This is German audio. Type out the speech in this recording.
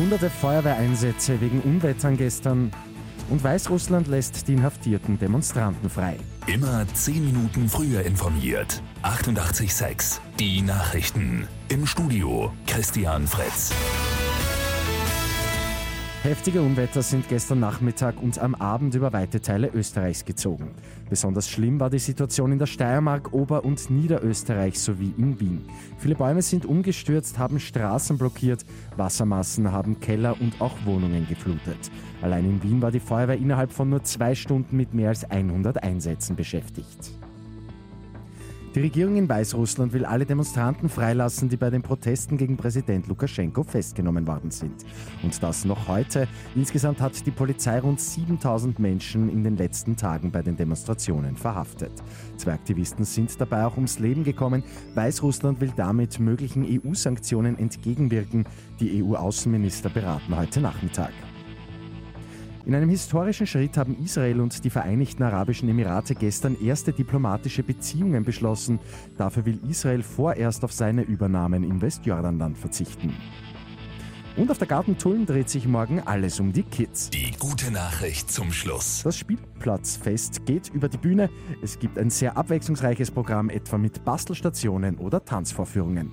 Hunderte Feuerwehreinsätze wegen Unwettern gestern und Weißrussland lässt die inhaftierten Demonstranten frei. Immer 10 Minuten früher informiert. 88.6 Die Nachrichten. Im Studio Christian Fritz. Heftige Unwetter sind gestern Nachmittag und am Abend über weite Teile Österreichs gezogen. Besonders schlimm war die Situation in der Steiermark, Ober- und Niederösterreich sowie in Wien. Viele Bäume sind umgestürzt, haben Straßen blockiert, Wassermassen haben Keller und auch Wohnungen geflutet. Allein in Wien war die Feuerwehr innerhalb von nur zwei Stunden mit mehr als 100 Einsätzen beschäftigt. Die Regierung in Weißrussland will alle Demonstranten freilassen, die bei den Protesten gegen Präsident Lukaschenko festgenommen worden sind. Und das noch heute. Insgesamt hat die Polizei rund 7000 Menschen in den letzten Tagen bei den Demonstrationen verhaftet. Zwei Aktivisten sind dabei auch ums Leben gekommen. Weißrussland will damit möglichen EU-Sanktionen entgegenwirken. Die EU-Außenminister beraten heute Nachmittag. In einem historischen Schritt haben Israel und die Vereinigten Arabischen Emirate gestern erste diplomatische Beziehungen beschlossen. Dafür will Israel vorerst auf seine Übernahmen im Westjordanland verzichten. Und auf der Gartentullen dreht sich morgen alles um die Kids. Die gute Nachricht zum Schluss. Das Spielplatzfest geht über die Bühne. Es gibt ein sehr abwechslungsreiches Programm, etwa mit Bastelstationen oder Tanzvorführungen.